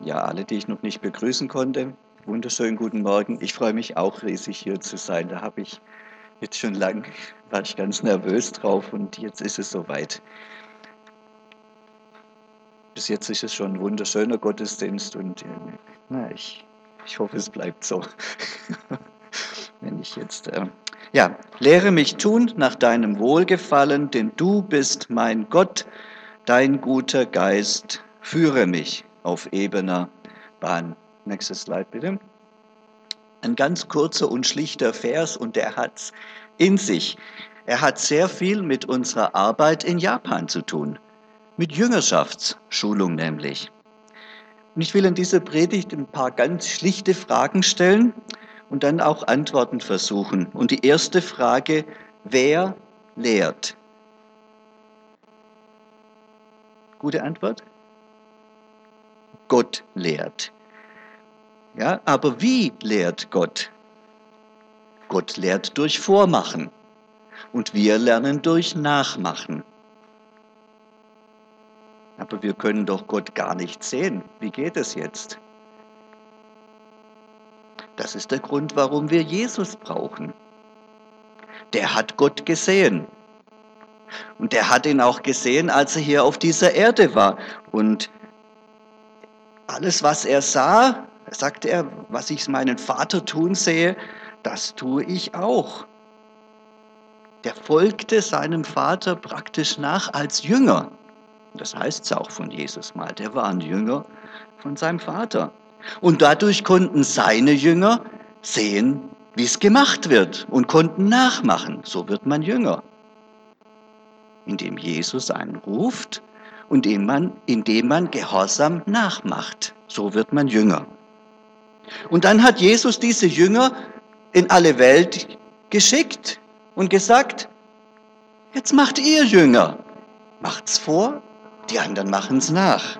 Ja, alle, die ich noch nicht begrüßen konnte, wunderschönen guten Morgen. Ich freue mich auch riesig hier zu sein. Da habe ich jetzt schon lang, war ich ganz nervös drauf und jetzt ist es soweit. Bis jetzt ist es schon ein wunderschöner Gottesdienst und äh, na, ich, ich hoffe, es bleibt so. Wenn ich jetzt, äh, ja, lehre mich tun nach deinem Wohlgefallen, denn du bist mein Gott, dein guter Geist, führe mich auf ebener Bahn. Nächstes Slide bitte. Ein ganz kurzer und schlichter Vers und der hat in sich. Er hat sehr viel mit unserer Arbeit in Japan zu tun, mit Jüngerschaftsschulung nämlich. Und ich will in dieser Predigt ein paar ganz schlichte Fragen stellen und dann auch Antworten versuchen. Und die erste Frage, wer lehrt? Gute Antwort? Gott lehrt. Ja, aber wie lehrt Gott? Gott lehrt durch Vormachen und wir lernen durch Nachmachen. Aber wir können doch Gott gar nicht sehen. Wie geht es jetzt? Das ist der Grund, warum wir Jesus brauchen. Der hat Gott gesehen. Und der hat ihn auch gesehen, als er hier auf dieser Erde war. Und alles, was er sah, sagte er, was ich meinen Vater tun sehe, das tue ich auch. Der folgte seinem Vater praktisch nach als Jünger. Das heißt es auch von Jesus mal. Der war ein Jünger von seinem Vater. Und dadurch konnten seine Jünger sehen, wie es gemacht wird und konnten nachmachen. So wird man Jünger. Indem Jesus einen ruft und indem man, indem man Gehorsam nachmacht. So wird man Jünger. Und dann hat Jesus diese Jünger in alle Welt geschickt und gesagt, jetzt macht ihr Jünger. Macht's vor, die anderen machen's nach.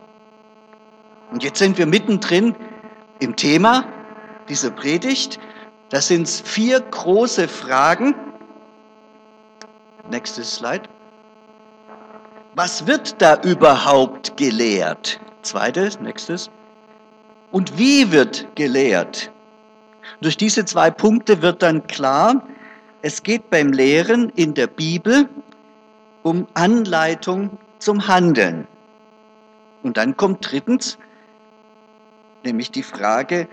Und jetzt sind wir mittendrin im Thema dieser Predigt. Das sind vier große Fragen. Nächstes Slide. Was wird da überhaupt gelehrt? Zweites, nächstes. Und wie wird gelehrt? Durch diese zwei Punkte wird dann klar, es geht beim Lehren in der Bibel um Anleitung zum Handeln. Und dann kommt drittens nämlich die Frage,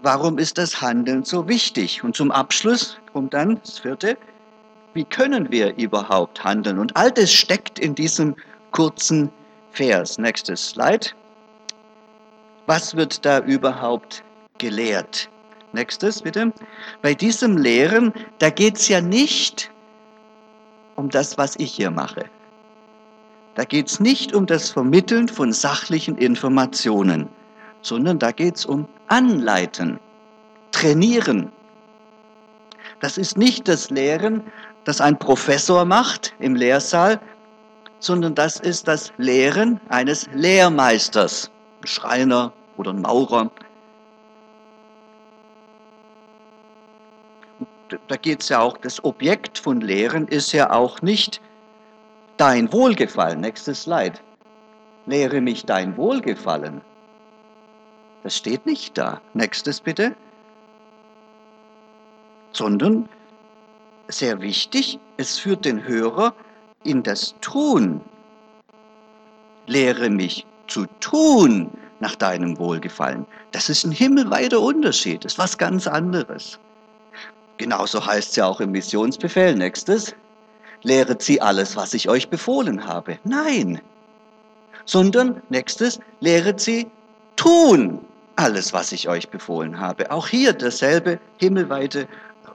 warum ist das Handeln so wichtig? Und zum Abschluss kommt dann das vierte, wie können wir überhaupt handeln? Und all das steckt in diesem kurzen Vers. Nächstes Slide. Was wird da überhaupt gelehrt? Nächstes bitte. Bei diesem Lehren, da geht es ja nicht um das, was ich hier mache. Da geht es nicht um das Vermitteln von sachlichen Informationen, sondern da geht es um Anleiten, Trainieren. Das ist nicht das Lehren, das ein Professor macht im Lehrsaal, sondern das ist das Lehren eines Lehrmeisters, ein Schreiner oder ein Maurer. Da geht es ja auch, das Objekt von Lehren ist ja auch nicht dein Wohlgefallen. Nächstes Slide. Lehre mich dein Wohlgefallen. Das steht nicht da. Nächstes bitte. Sondern sehr wichtig, es führt den Hörer in das Tun. Lehre mich zu tun nach deinem Wohlgefallen. Das ist ein himmelweiter Unterschied, das ist was ganz anderes. Genauso heißt es ja auch im Missionsbefehl. Nächstes. Lehret sie alles, was ich euch befohlen habe. Nein. Sondern nächstes, lehret sie tun alles, was ich euch befohlen habe. Auch hier derselbe himmelweite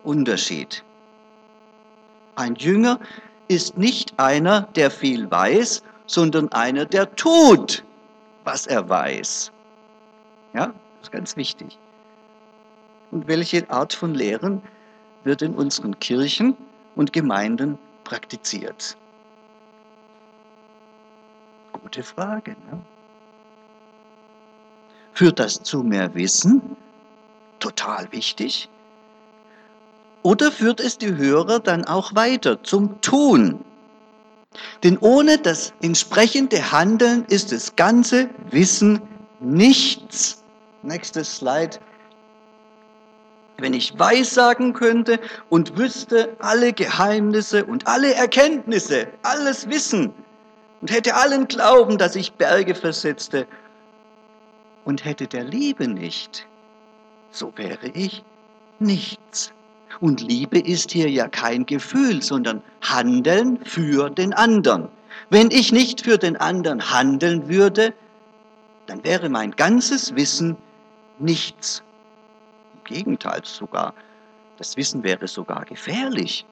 Unterschied. Ein Jünger ist nicht einer, der viel weiß, sondern einer, der tut, was er weiß. Ja, das ist ganz wichtig. Und welche Art von Lehren wird in unseren Kirchen und Gemeinden praktiziert? Gute Frage. Ne? Führt das zu mehr Wissen? Total wichtig. Oder führt es die Hörer dann auch weiter zum Tun? Denn ohne das entsprechende Handeln ist das ganze Wissen nichts. Nächstes Slide. Wenn ich weissagen könnte und wüsste alle Geheimnisse und alle Erkenntnisse, alles Wissen und hätte allen Glauben, dass ich Berge versetzte und hätte der Liebe nicht, so wäre ich nichts. Und Liebe ist hier ja kein Gefühl, sondern Handeln für den anderen. Wenn ich nicht für den anderen handeln würde, dann wäre mein ganzes Wissen nichts. Im Gegenteil sogar, das Wissen wäre sogar gefährlich.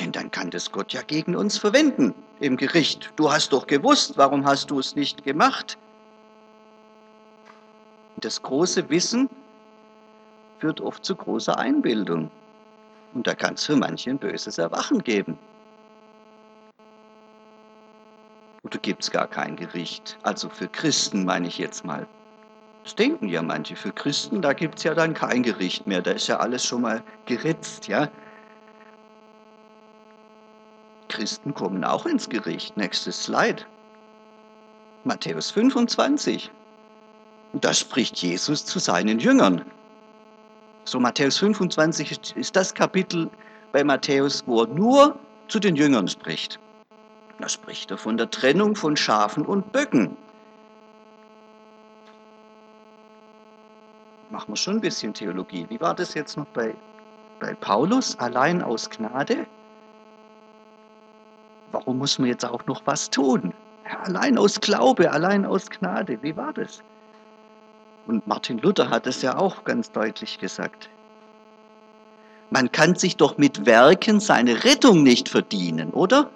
Denn dann kann das Gott ja gegen uns verwenden im Gericht. Du hast doch gewusst, warum hast du es nicht gemacht? Das große Wissen führt oft zu großer Einbildung. Und da kann es für manche ein böses Erwachen geben. Oder gibt es gar kein Gericht? Also für Christen meine ich jetzt mal. Das denken ja manche. Für Christen, da gibt es ja dann kein Gericht mehr. Da ist ja alles schon mal geritzt, ja. Christen kommen auch ins Gericht. Nächstes Slide. Matthäus 25. Da spricht Jesus zu seinen Jüngern. So Matthäus 25 ist das Kapitel bei Matthäus, wo er nur zu den Jüngern spricht. Da spricht er von der Trennung von Schafen und Böcken. Machen wir schon ein bisschen Theologie. Wie war das jetzt noch bei, bei Paulus? Allein aus Gnade? Warum muss man jetzt auch noch was tun? Allein aus Glaube, allein aus Gnade. Wie war das? Und Martin Luther hat es ja auch ganz deutlich gesagt. Man kann sich doch mit Werken seine Rettung nicht verdienen, oder?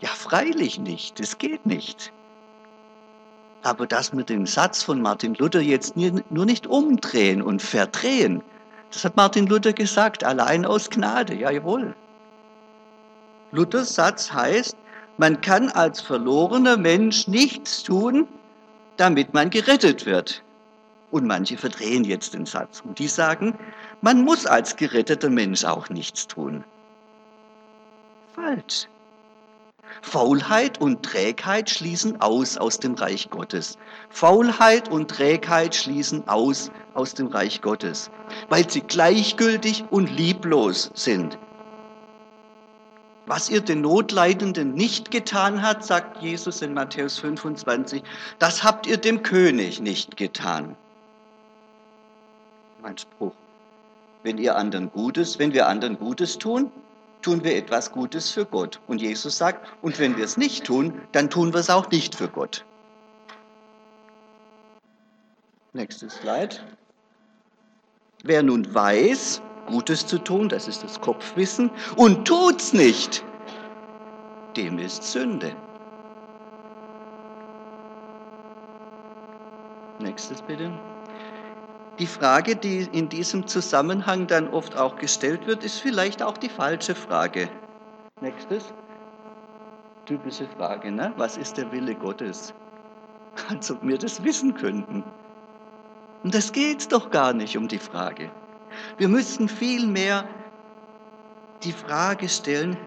Ja, freilich nicht, das geht nicht. Aber dass wir den Satz von Martin Luther jetzt nur nicht umdrehen und verdrehen, das hat Martin Luther gesagt, allein aus Gnade, ja jawohl. Luthers Satz heißt, man kann als verlorener Mensch nichts tun, damit man gerettet wird. Und manche verdrehen jetzt den Satz und die sagen, man muss als geretteter Mensch auch nichts tun. Falsch. Faulheit und Trägheit schließen aus aus dem Reich Gottes. Faulheit und Trägheit schließen aus aus dem Reich Gottes, weil sie gleichgültig und lieblos sind. Was ihr den Notleidenden nicht getan habt, sagt Jesus in Matthäus 25, das habt ihr dem König nicht getan mein Spruch. Wenn ihr anderen Gutes, wenn wir anderen Gutes tun, tun wir etwas Gutes für Gott. Und Jesus sagt, und wenn wir es nicht tun, dann tun wir es auch nicht für Gott. Nächstes Slide. Wer nun weiß, Gutes zu tun, das ist das Kopfwissen, und tut's nicht, dem ist Sünde. Nächstes bitte. Die Frage, die in diesem Zusammenhang dann oft auch gestellt wird, ist vielleicht auch die falsche Frage. Nächstes. Typische Frage, ne? Was ist der Wille Gottes? Als ob wir das wissen könnten. Und das geht doch gar nicht um die Frage. Wir müssten vielmehr die Frage stellen,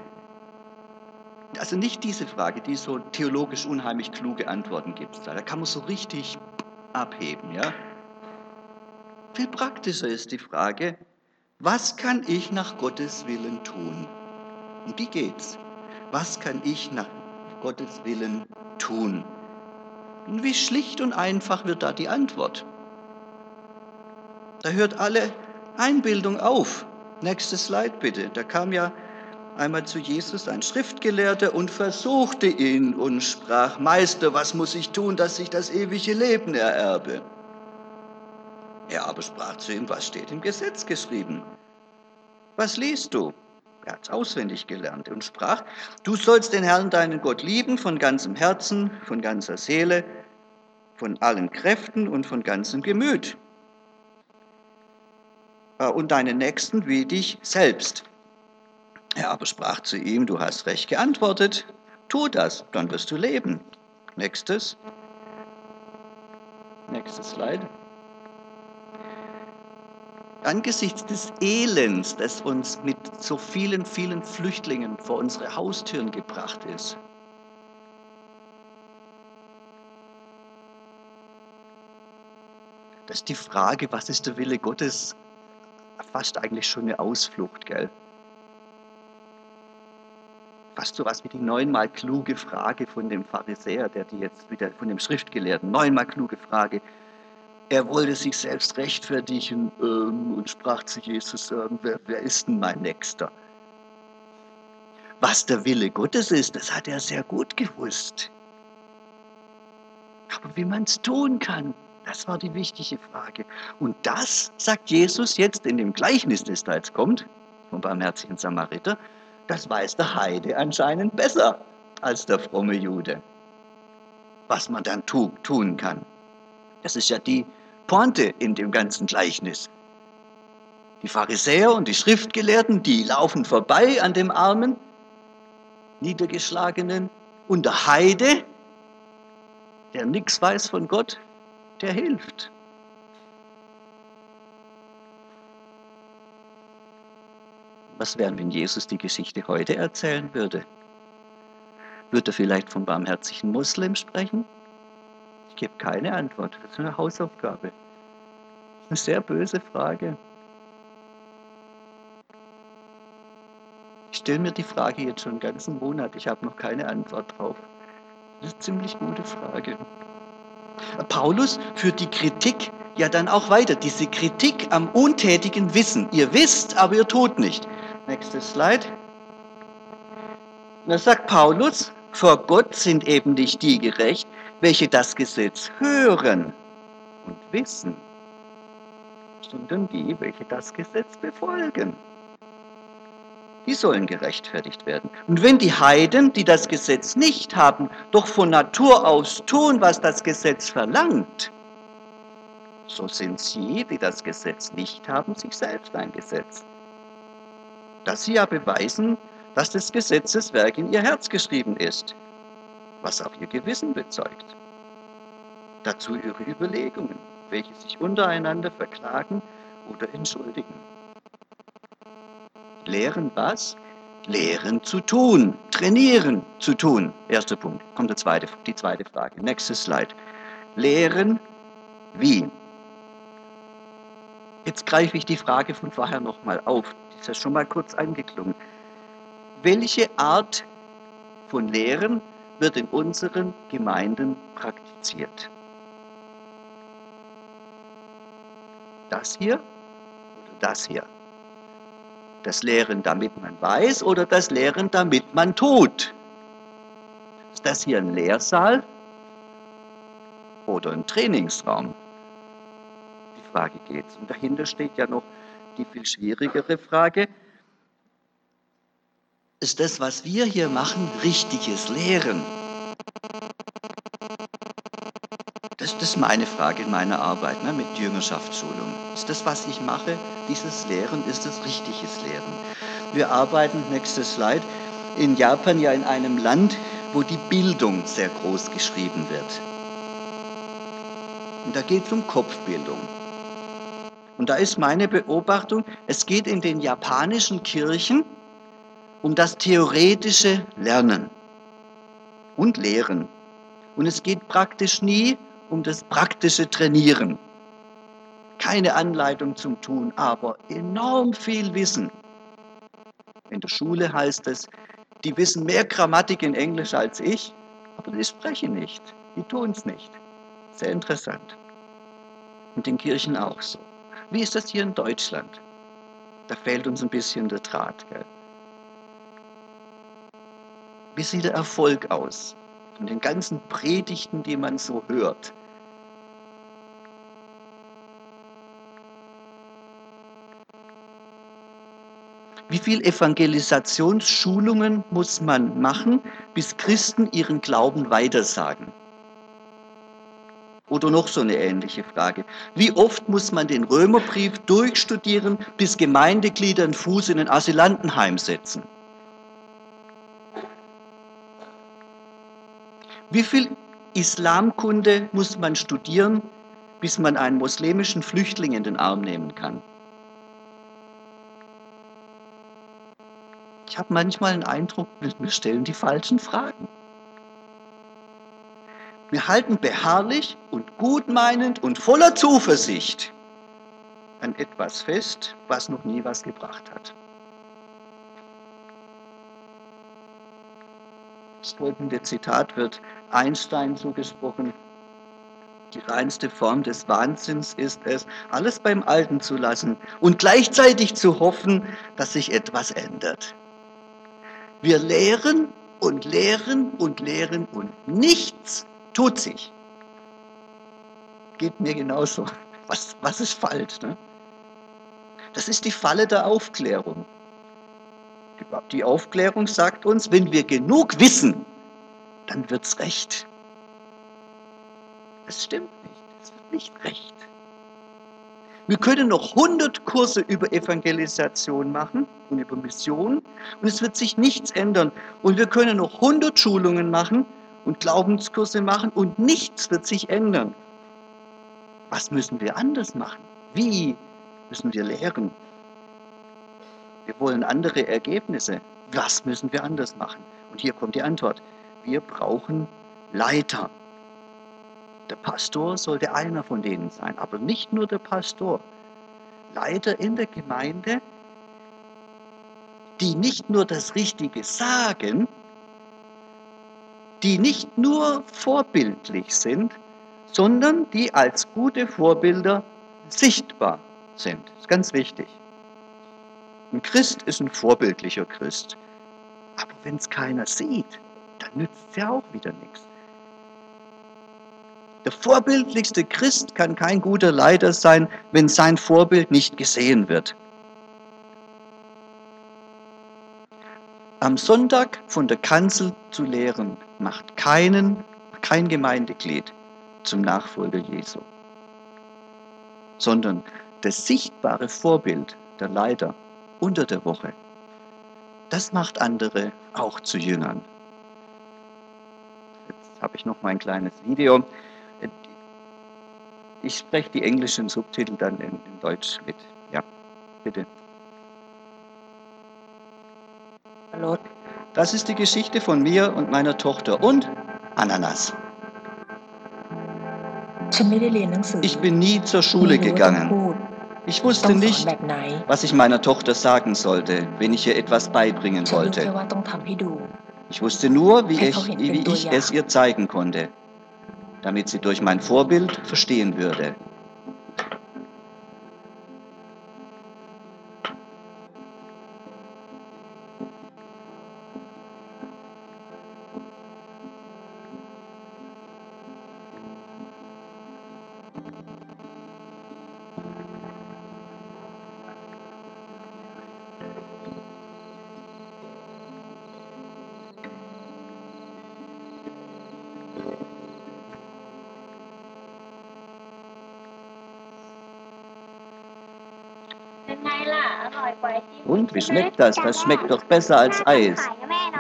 also nicht diese Frage, die so theologisch unheimlich kluge Antworten gibt. Da kann man so richtig abheben, ja. Viel praktischer ist die Frage, was kann ich nach Gottes Willen tun? Und wie geht's? Was kann ich nach Gottes Willen tun? Und wie schlicht und einfach wird da die Antwort? Da hört alle Einbildung auf. Nächstes Slide bitte. Da kam ja einmal zu Jesus ein Schriftgelehrter und versuchte ihn und sprach, Meister, was muss ich tun, dass ich das ewige Leben ererbe? Er aber sprach zu ihm, was steht im Gesetz geschrieben? Was liest du? Er hat es auswendig gelernt und sprach, du sollst den Herrn, deinen Gott lieben von ganzem Herzen, von ganzer Seele, von allen Kräften und von ganzem Gemüt. Äh, und deinen Nächsten wie dich selbst. Er aber sprach zu ihm, du hast recht geantwortet, tu das, dann wirst du leben. Nächstes. Nächstes Slide angesichts des Elends, das uns mit so vielen, vielen Flüchtlingen vor unsere Haustüren gebracht ist, Das ist die Frage, was ist der Wille Gottes, fast eigentlich schon eine Ausflucht, gell? Fast so was wie die neunmal kluge Frage von dem Pharisäer, der die jetzt wieder von dem Schriftgelehrten, neunmal kluge Frage. Er wollte sich selbst rechtfertigen ähm, und sprach zu Jesus, ähm, wer, wer ist denn mein Nächster? Was der Wille Gottes ist, das hat er sehr gut gewusst. Aber wie man es tun kann, das war die wichtige Frage. Und das sagt Jesus jetzt in dem Gleichnis, das da jetzt kommt, vom barmherzigen Samariter, das weiß der Heide anscheinend besser als der fromme Jude. Was man dann tu, tun kann. Das ist ja die Pointe in dem ganzen Gleichnis. Die Pharisäer und die Schriftgelehrten, die laufen vorbei an dem Armen, Niedergeschlagenen. Und der Heide, der nichts weiß von Gott, der hilft. Was wäre, wenn Jesus die Geschichte heute erzählen würde? Würde er vielleicht vom barmherzigen Muslim sprechen? Ich gebe keine Antwort. Das ist eine Hausaufgabe. Das ist eine sehr böse Frage. Ich stelle mir die Frage jetzt schon einen ganzen Monat. Ich habe noch keine Antwort drauf. Das ist eine ziemlich gute Frage. Paulus führt die Kritik ja dann auch weiter. Diese Kritik am untätigen Wissen. Ihr wisst, aber ihr tut nicht. Nächstes Slide. Da sagt Paulus, vor Gott sind eben nicht die gerecht, welche das Gesetz hören und wissen, sondern die, welche das Gesetz befolgen. Die sollen gerechtfertigt werden. Und wenn die Heiden, die das Gesetz nicht haben, doch von Natur aus tun, was das Gesetz verlangt, so sind sie, die das Gesetz nicht haben, sich selbst ein Gesetz. Dass sie ja beweisen, dass das Gesetzeswerk in ihr Herz geschrieben ist, was auch ihr Gewissen bezeugt. Dazu ihre Überlegungen, welche sich untereinander verklagen oder entschuldigen. Lehren was? Lehren zu tun, trainieren zu tun. Erster Punkt. Kommt der zweite, die zweite Frage. Nächstes Slide. Lehren wie? Jetzt greife ich die Frage von vorher nochmal auf. Die ist ja schon mal kurz angeklungen. Welche Art von Lehren wird in unseren Gemeinden praktiziert? Das hier oder das hier? Das Lehren, damit man weiß oder das Lehren, damit man tut? Ist das hier ein Lehrsaal oder ein Trainingsraum? Die Frage geht. Und dahinter steht ja noch die viel schwierigere Frage. Ist das, was wir hier machen, richtiges Lehren? Das, das ist meine Frage in meiner Arbeit ne, mit Jüngerschaftsschulung. Ist das, was ich mache, dieses Lehren, ist das richtiges Lehren? Wir arbeiten, nächstes Slide, in Japan ja in einem Land, wo die Bildung sehr groß geschrieben wird. Und da geht es um Kopfbildung. Und da ist meine Beobachtung, es geht in den japanischen Kirchen um das theoretische Lernen und Lehren. Und es geht praktisch nie um das praktische Trainieren. Keine Anleitung zum Tun, aber enorm viel Wissen. In der Schule heißt es, die wissen mehr Grammatik in Englisch als ich, aber die sprechen nicht, die tun es nicht. Sehr interessant. Und in Kirchen auch so. Wie ist das hier in Deutschland? Da fehlt uns ein bisschen der Draht. Gell? Wie sieht der Erfolg aus? Von den ganzen Predigten, die man so hört. Wie viel Evangelisationsschulungen muss man machen, bis Christen ihren Glauben weitersagen? Oder noch so eine ähnliche Frage. Wie oft muss man den Römerbrief durchstudieren, bis Gemeindeglieder einen Fuß in ein Asylantenheim setzen? Wie viel Islamkunde muss man studieren, bis man einen muslimischen Flüchtling in den Arm nehmen kann? Ich habe manchmal den Eindruck, wir stellen die falschen Fragen. Wir halten beharrlich und gutmeinend und voller Zuversicht an etwas fest, was noch nie was gebracht hat. Das folgende Zitat wird Einstein zugesprochen. Die reinste Form des Wahnsinns ist es, alles beim Alten zu lassen und gleichzeitig zu hoffen, dass sich etwas ändert. Wir lehren und lehren und lehren und nichts tut sich. Geht mir genauso. Was, was ist falsch? Ne? Das ist die Falle der Aufklärung. Die Aufklärung sagt uns, wenn wir genug wissen, dann wird's recht. Es stimmt nicht. Es wird nicht recht. Wir können noch 100 Kurse über Evangelisation machen und über Mission und es wird sich nichts ändern. Und wir können noch 100 Schulungen machen und Glaubenskurse machen und nichts wird sich ändern. Was müssen wir anders machen? Wie müssen wir lehren? Wir wollen andere Ergebnisse. Was müssen wir anders machen? Und hier kommt die Antwort. Wir brauchen Leiter. Der Pastor sollte einer von denen sein, aber nicht nur der Pastor. Leiter in der Gemeinde, die nicht nur das Richtige sagen, die nicht nur vorbildlich sind, sondern die als gute Vorbilder sichtbar sind. Das ist ganz wichtig. Ein Christ ist ein vorbildlicher Christ. Aber wenn es keiner sieht, nützt es ja auch wieder nichts. Der vorbildlichste Christ kann kein guter Leiter sein, wenn sein Vorbild nicht gesehen wird. Am Sonntag von der Kanzel zu lehren, macht keinen, kein Gemeindeglied zum Nachfolger Jesu, sondern das sichtbare Vorbild der Leiter unter der Woche. Das macht andere auch zu Jüngern. Habe ich noch mein kleines Video. Ich spreche die englischen Subtitel dann in, in Deutsch mit. Ja, bitte. Hallo. Das ist die Geschichte von mir und meiner Tochter und Ananas. Ich bin nie zur Schule gegangen. Ich wusste nicht, was ich meiner Tochter sagen sollte, wenn ich ihr etwas beibringen wollte. Ich wusste nur, wie ich, wie ich es ihr zeigen konnte, damit sie durch mein Vorbild verstehen würde. Und wie schmeckt das? Das schmeckt doch besser als Eis.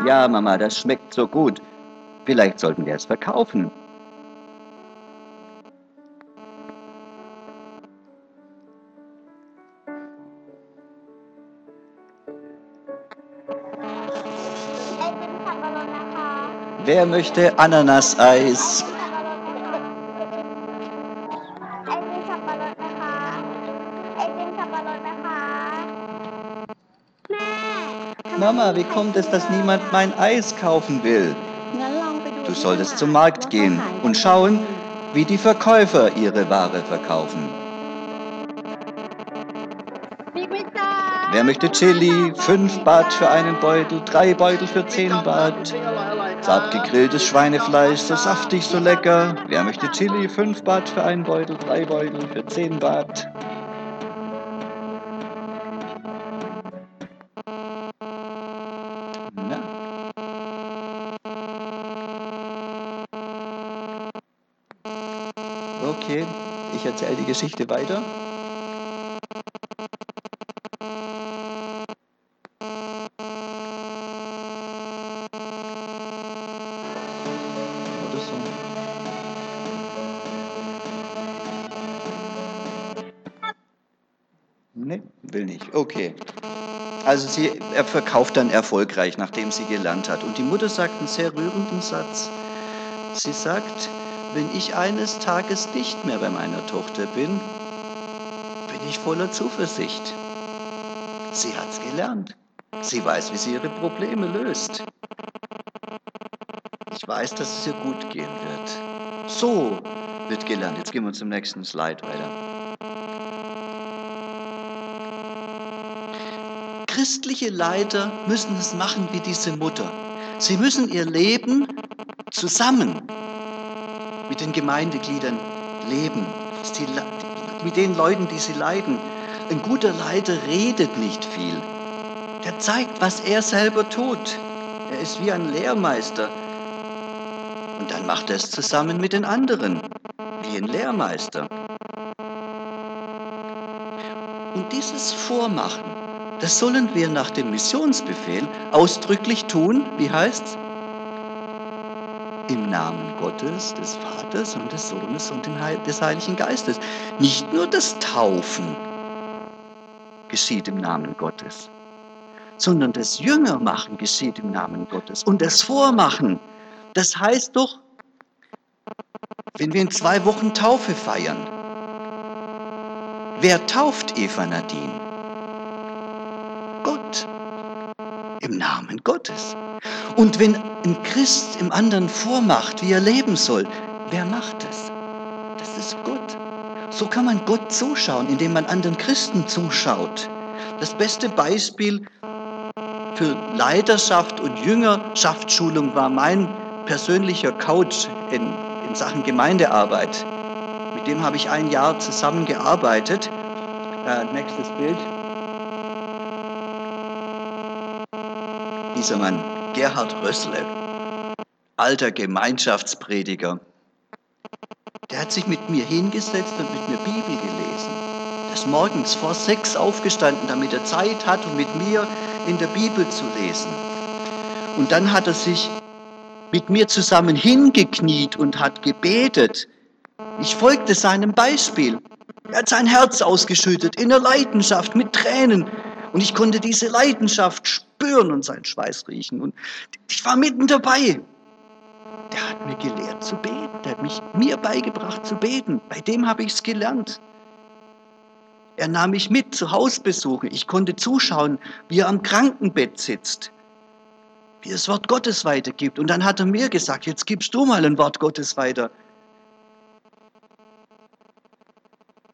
Ja, Mama, das schmeckt so gut. Vielleicht sollten wir es verkaufen. Wer möchte Ananaseis? Mama, wie kommt es, dass niemand mein Eis kaufen will? Du solltest zum Markt gehen und schauen, wie die Verkäufer ihre Ware verkaufen. Wer möchte Chili? Fünf Baht für einen Beutel, drei Beutel für zehn Baht. Zart gegrilltes Schweinefleisch, so saftig, so lecker. Wer möchte Chili? Fünf Baht für einen Beutel, drei Beutel für zehn Baht. Ich erzähle die Geschichte weiter. Okay. Also sie, er verkauft dann erfolgreich, nachdem sie gelernt hat. Und die Mutter sagt einen sehr rührenden Satz. Sie sagt, wenn ich eines Tages nicht mehr bei meiner Tochter bin, bin ich voller Zuversicht. Sie hat's gelernt. Sie weiß, wie sie ihre Probleme löst. Ich weiß, dass es ihr gut gehen wird. So wird gelernt. Jetzt gehen wir zum nächsten Slide weiter. Christliche Leiter müssen es machen wie diese Mutter. Sie müssen ihr Leben zusammen mit den Gemeindegliedern leben, mit den Leuten, die sie leiden. Ein guter Leiter redet nicht viel. Der zeigt, was er selber tut. Er ist wie ein Lehrmeister. Und dann macht er es zusammen mit den anderen, wie ein Lehrmeister. Und dieses Vormachen, das sollen wir nach dem Missionsbefehl ausdrücklich tun. Wie heißt's? Im Namen Gottes, des Vaters und des Sohnes und des Heiligen Geistes. Nicht nur das Taufen geschieht im Namen Gottes, sondern das Jüngermachen geschieht im Namen Gottes. Und das Vormachen, das heißt doch, wenn wir in zwei Wochen Taufe feiern, wer tauft Eva Nadine? Gott. Im Namen Gottes. Und wenn ein Christ im anderen vormacht, wie er leben soll, wer macht das? Das ist Gott. So kann man Gott zuschauen, indem man anderen Christen zuschaut. Das beste Beispiel für Leiterschaft und Jüngerschaftsschulung war mein persönlicher Coach in, in Sachen Gemeindearbeit. Mit dem habe ich ein Jahr zusammengearbeitet. Äh, nächstes Bild. Dieser Mann, Gerhard Rössle, alter Gemeinschaftsprediger, der hat sich mit mir hingesetzt und mit mir Bibel gelesen. Er ist morgens vor sechs aufgestanden, damit er Zeit hat, um mit mir in der Bibel zu lesen. Und dann hat er sich mit mir zusammen hingekniet und hat gebetet. Ich folgte seinem Beispiel. Er hat sein Herz ausgeschüttet in der Leidenschaft mit Tränen. Und ich konnte diese Leidenschaft spüren und seinen Schweiß riechen. Und ich war mitten dabei. Der hat mir gelehrt zu beten. Der hat mich mir beigebracht zu beten. Bei dem habe ich es gelernt. Er nahm mich mit zu Hausbesuchen. Ich konnte zuschauen, wie er am Krankenbett sitzt wie er das Wort Gottes weitergibt. Und dann hat er mir gesagt, jetzt gibst du mal ein Wort Gottes weiter.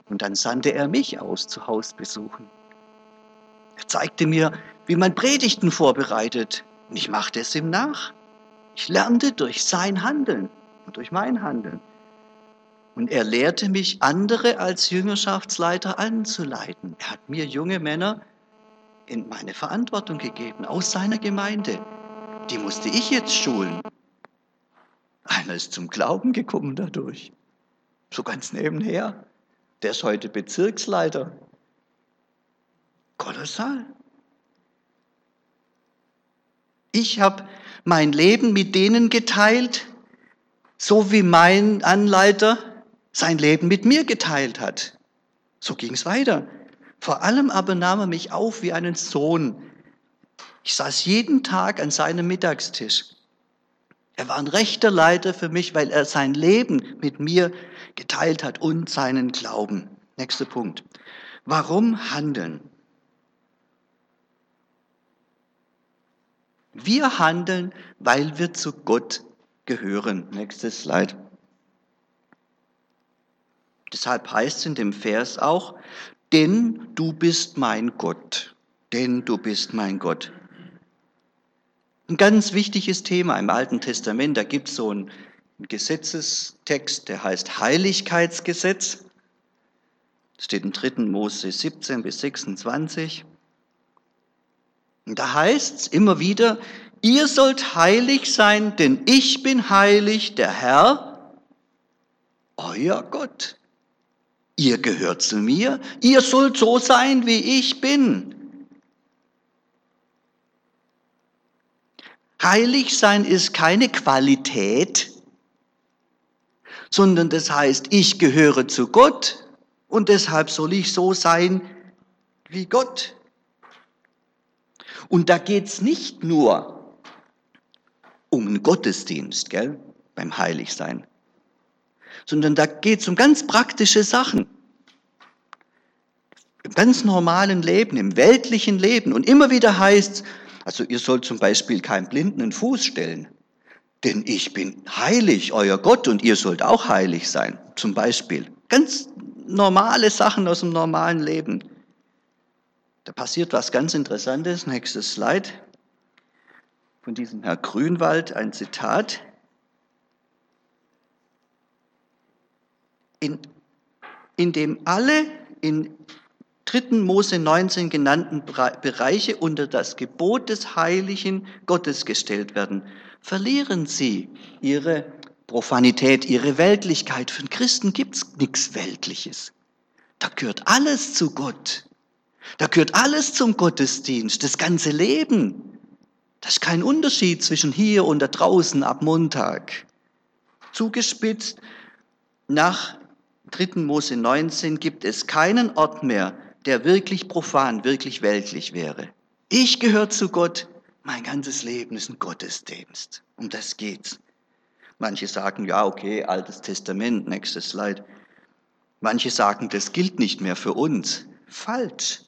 Und dann sandte er mich aus zu Hausbesuchen. Er zeigte mir, wie man Predigten vorbereitet. Und ich machte es ihm nach. Ich lernte durch sein Handeln und durch mein Handeln. Und er lehrte mich, andere als Jüngerschaftsleiter anzuleiten. Er hat mir junge Männer in meine Verantwortung gegeben, aus seiner Gemeinde die musste ich jetzt schulen. Einer ist zum Glauben gekommen dadurch. So ganz nebenher. Der ist heute Bezirksleiter. Kolossal. Ich habe mein Leben mit denen geteilt, so wie mein Anleiter sein Leben mit mir geteilt hat. So ging es weiter. Vor allem aber nahm er mich auf wie einen Sohn, ich saß jeden Tag an seinem Mittagstisch. Er war ein rechter Leiter für mich, weil er sein Leben mit mir geteilt hat und seinen Glauben. Nächster Punkt. Warum handeln? Wir handeln, weil wir zu Gott gehören. Nächstes Slide. Deshalb heißt es in dem Vers auch, denn du bist mein Gott. Denn du bist mein Gott. Ein ganz wichtiges Thema im Alten Testament, da gibt es so einen Gesetzestext, der heißt Heiligkeitsgesetz. Das steht in 3. Mose 17 bis 26. Und da heißt es immer wieder, ihr sollt heilig sein, denn ich bin heilig, der Herr, euer Gott. Ihr gehört zu mir, ihr sollt so sein, wie ich bin. Heilig sein ist keine Qualität, sondern das heißt, ich gehöre zu Gott und deshalb soll ich so sein wie Gott. Und da geht es nicht nur um einen Gottesdienst, gell, beim Heiligsein. sondern da geht es um ganz praktische Sachen. Im ganz normalen Leben, im weltlichen Leben. Und immer wieder heißt also ihr sollt zum Beispiel keinen Blinden einen Fuß stellen, denn ich bin heilig, euer Gott, und ihr sollt auch heilig sein, zum Beispiel. Ganz normale Sachen aus dem normalen Leben. Da passiert was ganz Interessantes. Nächstes Slide. Von diesem Herr Grünwald ein Zitat. In, in dem alle in 3. Mose 19 genannten Bereiche unter das Gebot des heiligen Gottes gestellt werden, verlieren sie ihre Profanität, ihre Weltlichkeit. Für einen Christen gibt es nichts Weltliches. Da gehört alles zu Gott. Da gehört alles zum Gottesdienst, das ganze Leben. Das ist kein Unterschied zwischen hier und da draußen ab Montag. Zugespitzt, nach 3. Mose 19 gibt es keinen Ort mehr, der wirklich profan, wirklich weltlich wäre. Ich gehöre zu Gott, mein ganzes Leben ist ein Gottesdienst. Um das geht's. Manche sagen, ja, okay, Altes Testament, nächstes Slide. Manche sagen, das gilt nicht mehr für uns. Falsch.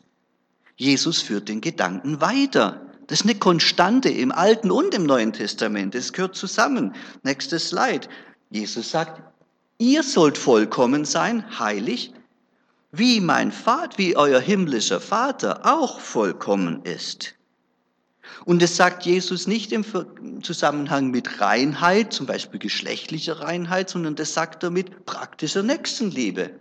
Jesus führt den Gedanken weiter. Das ist eine Konstante im Alten und im Neuen Testament. Das gehört zusammen. Nächstes Slide. Jesus sagt, ihr sollt vollkommen sein, heilig, wie mein Vater, wie euer himmlischer Vater auch vollkommen ist. Und es sagt Jesus nicht im Zusammenhang mit Reinheit, zum Beispiel geschlechtlicher Reinheit, sondern das sagt er mit praktischer Nächstenliebe.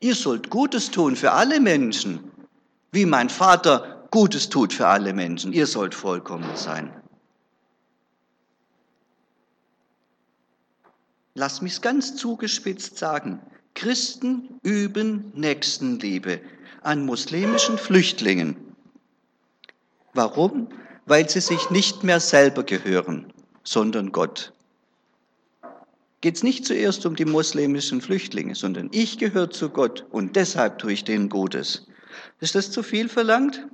Ihr sollt Gutes tun für alle Menschen, wie mein Vater Gutes tut für alle Menschen. Ihr sollt vollkommen sein. Lass mich ganz zugespitzt sagen. Christen üben Nächstenliebe an muslimischen Flüchtlingen. Warum? Weil sie sich nicht mehr selber gehören, sondern Gott. Geht es nicht zuerst um die muslimischen Flüchtlinge, sondern ich gehöre zu Gott und deshalb tue ich denen Gutes. Ist das zu viel verlangt?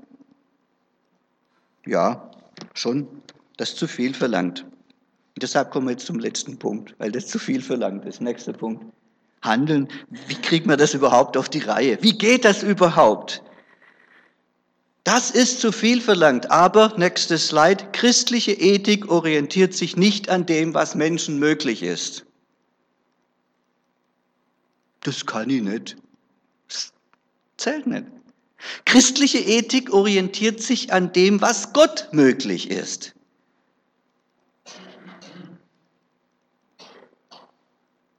Ja, schon. Das ist zu viel verlangt. Und deshalb kommen wir jetzt zum letzten Punkt, weil das zu viel verlangt ist. Nächster Punkt handeln. Wie kriegt man das überhaupt auf die Reihe? Wie geht das überhaupt? Das ist zu viel verlangt. Aber, nächstes Slide, christliche Ethik orientiert sich nicht an dem, was Menschen möglich ist. Das kann ich nicht. Das zählt nicht. Christliche Ethik orientiert sich an dem, was Gott möglich ist.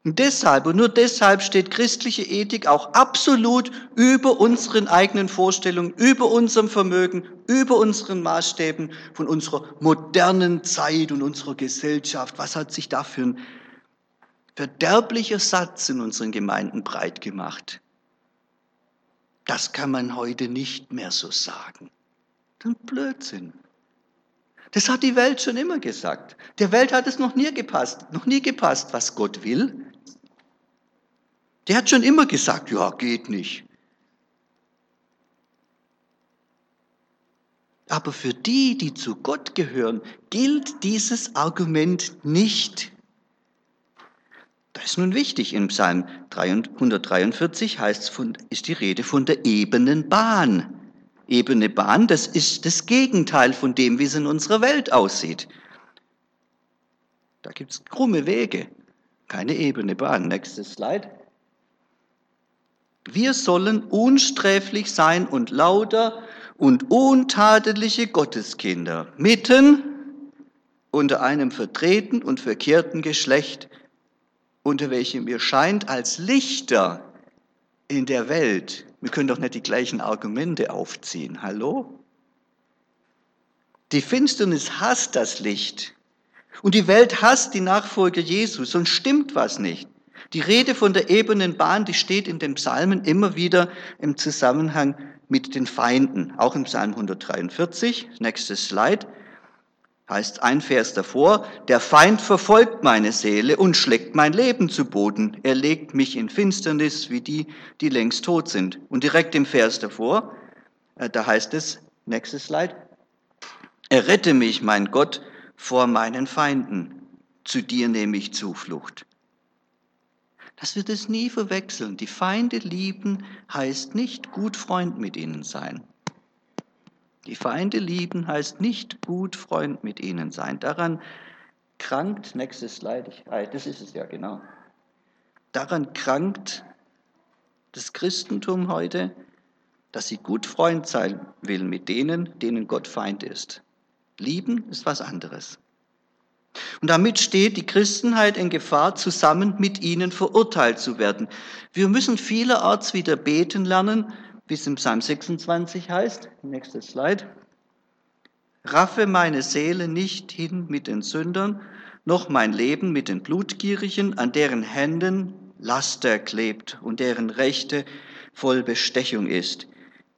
Und deshalb und nur deshalb steht christliche Ethik auch absolut über unseren eigenen Vorstellungen, über unserem Vermögen, über unseren Maßstäben von unserer modernen Zeit und unserer Gesellschaft. Was hat sich da für ein verderblicher Satz in unseren Gemeinden breit gemacht? Das kann man heute nicht mehr so sagen. Das ist ein Blödsinn. Das hat die Welt schon immer gesagt. Der Welt hat es noch nie gepasst, noch nie gepasst, was Gott will. Der hat schon immer gesagt, ja, geht nicht. Aber für die, die zu Gott gehören, gilt dieses Argument nicht. Das ist nun wichtig. Im Psalm 143 heißt von, ist die Rede von der ebenen Bahn. Ebene Bahn, das ist das Gegenteil von dem, wie es in unserer Welt aussieht. Da gibt es krumme Wege, keine ebene Bahn. Nächstes Slide. Wir sollen unsträflich sein und lauter und untadeliche Gotteskinder mitten unter einem verdrehten und verkehrten Geschlecht, unter welchem ihr scheint als Lichter in der Welt. Wir können doch nicht die gleichen Argumente aufziehen. Hallo? Die Finsternis hasst das Licht. Und die Welt hasst die Nachfolger Jesus, sonst stimmt was nicht. Die Rede von der ebenen Bahn, die steht in den Psalmen immer wieder im Zusammenhang mit den Feinden. Auch im Psalm 143, nächstes Slide, heißt ein Vers davor, der Feind verfolgt meine Seele und schlägt mein Leben zu Boden. Er legt mich in Finsternis wie die, die längst tot sind. Und direkt im Vers davor, äh, da heißt es, nächstes Slide, errette mich, mein Gott, vor meinen Feinden. zu dir nehme ich Zuflucht. Dass wir das nie verwechseln. Die Feinde lieben heißt nicht gut Freund mit ihnen sein. Die Feinde lieben heißt nicht gut Freund mit ihnen sein. Daran krankt, nächstes Slide, ich, ah, das ist es ja genau. Daran krankt das Christentum heute, dass sie gut Freund sein will mit denen, denen Gott Feind ist. Lieben ist was anderes. Und damit steht die Christenheit in Gefahr, zusammen mit ihnen verurteilt zu werden. Wir müssen vielerorts wieder beten lernen, wie es im Psalm 26 heißt. Nächstes Slide. Raffe meine Seele nicht hin mit den Sündern, noch mein Leben mit den Blutgierigen, an deren Händen Laster klebt und deren Rechte voll Bestechung ist.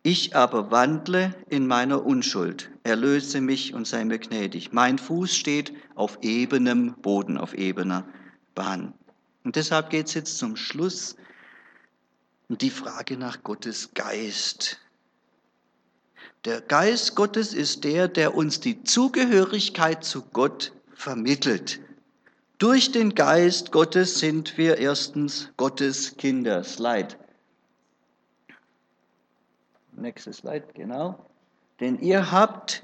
Ich aber wandle in meiner Unschuld, erlöse mich und sei mir gnädig. Mein Fuß steht auf ebenem Boden, auf ebener Bahn. Und deshalb geht es jetzt zum Schluss um die Frage nach Gottes Geist. Der Geist Gottes ist der, der uns die Zugehörigkeit zu Gott vermittelt. Durch den Geist Gottes sind wir erstens Gottes Kinder. Slide. Nächstes Slide, genau. Denn ihr habt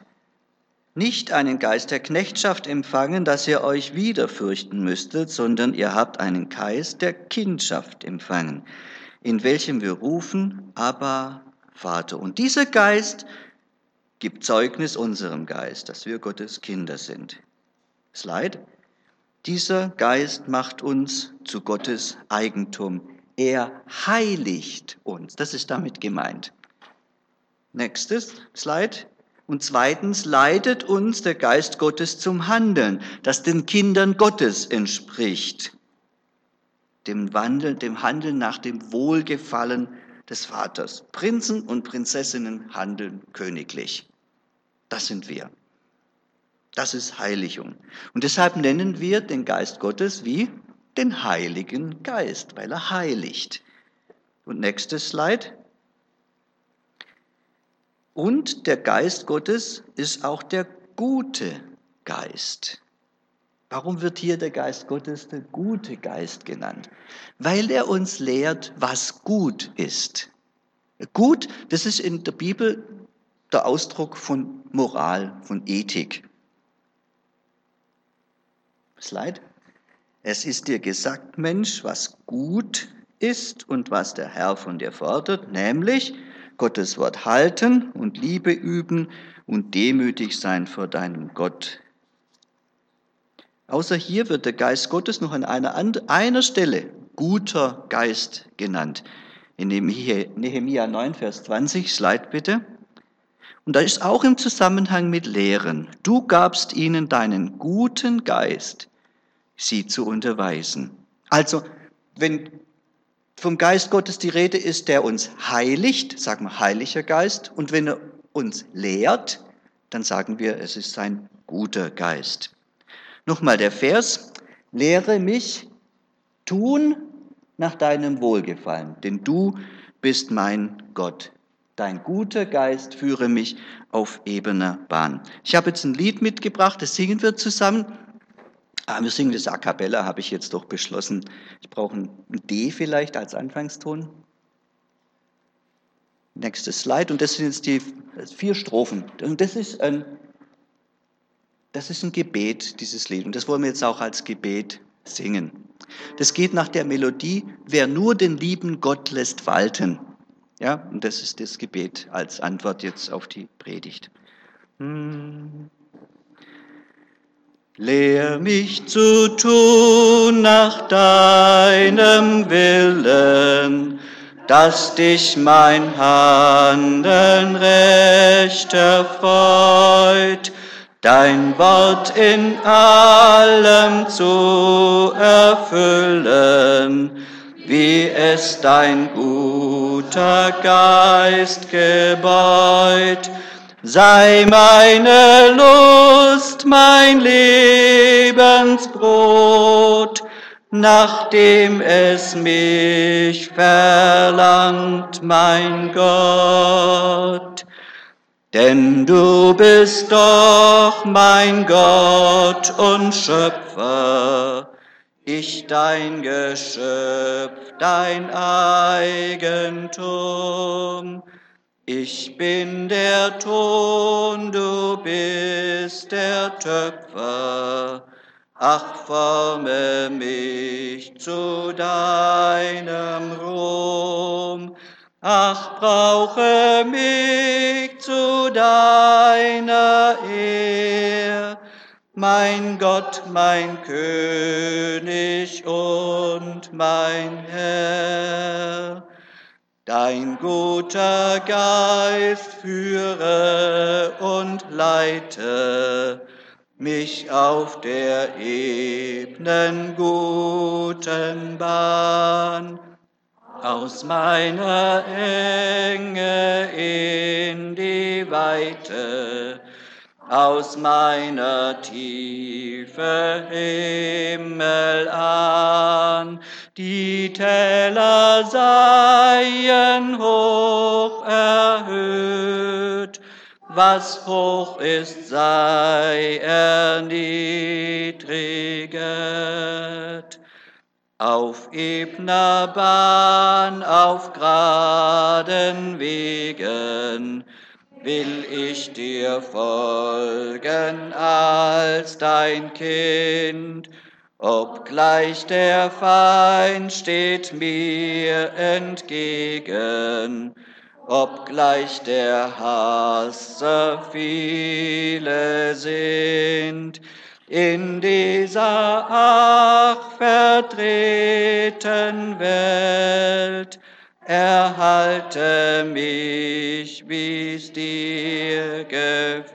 nicht einen Geist der Knechtschaft empfangen, dass ihr euch wieder fürchten müsstet, sondern ihr habt einen Geist der Kindschaft empfangen, in welchem wir rufen, aber Vater. Und dieser Geist gibt Zeugnis unserem Geist, dass wir Gottes Kinder sind. Slide. Dieser Geist macht uns zu Gottes Eigentum. Er heiligt uns. Das ist damit gemeint. Nächstes Slide. Und zweitens leitet uns der Geist Gottes zum Handeln, das den Kindern Gottes entspricht. Dem Wandel, dem Handeln nach dem Wohlgefallen des Vaters. Prinzen und Prinzessinnen handeln königlich. Das sind wir. Das ist Heiligung. Und deshalb nennen wir den Geist Gottes wie den Heiligen Geist, weil er heiligt. Und nächstes Slide. Und der Geist Gottes ist auch der gute Geist. Warum wird hier der Geist Gottes der gute Geist genannt? Weil er uns lehrt, was gut ist. Gut, das ist in der Bibel der Ausdruck von Moral, von Ethik. Slide. Es ist dir gesagt, Mensch, was gut ist und was der Herr von dir fordert, nämlich Gottes Wort halten und Liebe üben und demütig sein vor deinem Gott. Außer hier wird der Geist Gottes noch an einer, einer Stelle guter Geist genannt. In Nehemia 9, Vers 20, Slide bitte. Und da ist auch im Zusammenhang mit Lehren. Du gabst ihnen deinen guten Geist, sie zu unterweisen. Also, wenn vom Geist Gottes die Rede ist, der uns heiligt, sagen wir heiliger Geist, und wenn er uns lehrt, dann sagen wir, es ist sein guter Geist. Nochmal der Vers, lehre mich tun nach deinem Wohlgefallen, denn du bist mein Gott. Dein guter Geist führe mich auf ebener Bahn. Ich habe jetzt ein Lied mitgebracht, das singen wir zusammen. Ah, wir singen das A Cappella, habe ich jetzt doch beschlossen. Ich brauche ein D vielleicht als Anfangston. Nächstes Slide. Und das sind jetzt die vier Strophen. Und das ist ein, das ist ein Gebet, dieses Lied. Und das wollen wir jetzt auch als Gebet singen. Das geht nach der Melodie, wer nur den lieben Gott lässt walten. Ja, und das ist das Gebet als Antwort jetzt auf die Predigt. Hm. Lehr mich zu tun nach deinem Willen, dass dich mein Handeln recht erfreut, dein Wort in allem zu erfüllen, wie es dein guter Geist gebeut sei meine Lust, mein Lebensbrot, nachdem es mich verlangt, mein Gott. Denn du bist doch mein Gott und Schöpfer, ich dein Geschöpf, dein Eigentum. Ich bin der Ton, du bist der Töpfer. Ach, forme mich zu deinem Ruhm. Ach, brauche mich zu deiner Ehr, mein Gott, mein König und mein Herr. Dein guter Geist führe und leite mich auf der ebnen guten Bahn aus meiner Enge in die Weite, aus meiner Tiefe Himmel an. Die Täler seien hoch erhöht, was hoch ist, sei erniedriget auf ebner Bahn, auf geraden Wegen will ich dir folgen als dein Kind, obgleich der Feind steht mir entgegen, obgleich der Hasse viele sind, in dieser ach verdrehten Welt, erhalte mich, wie's dir gefällt.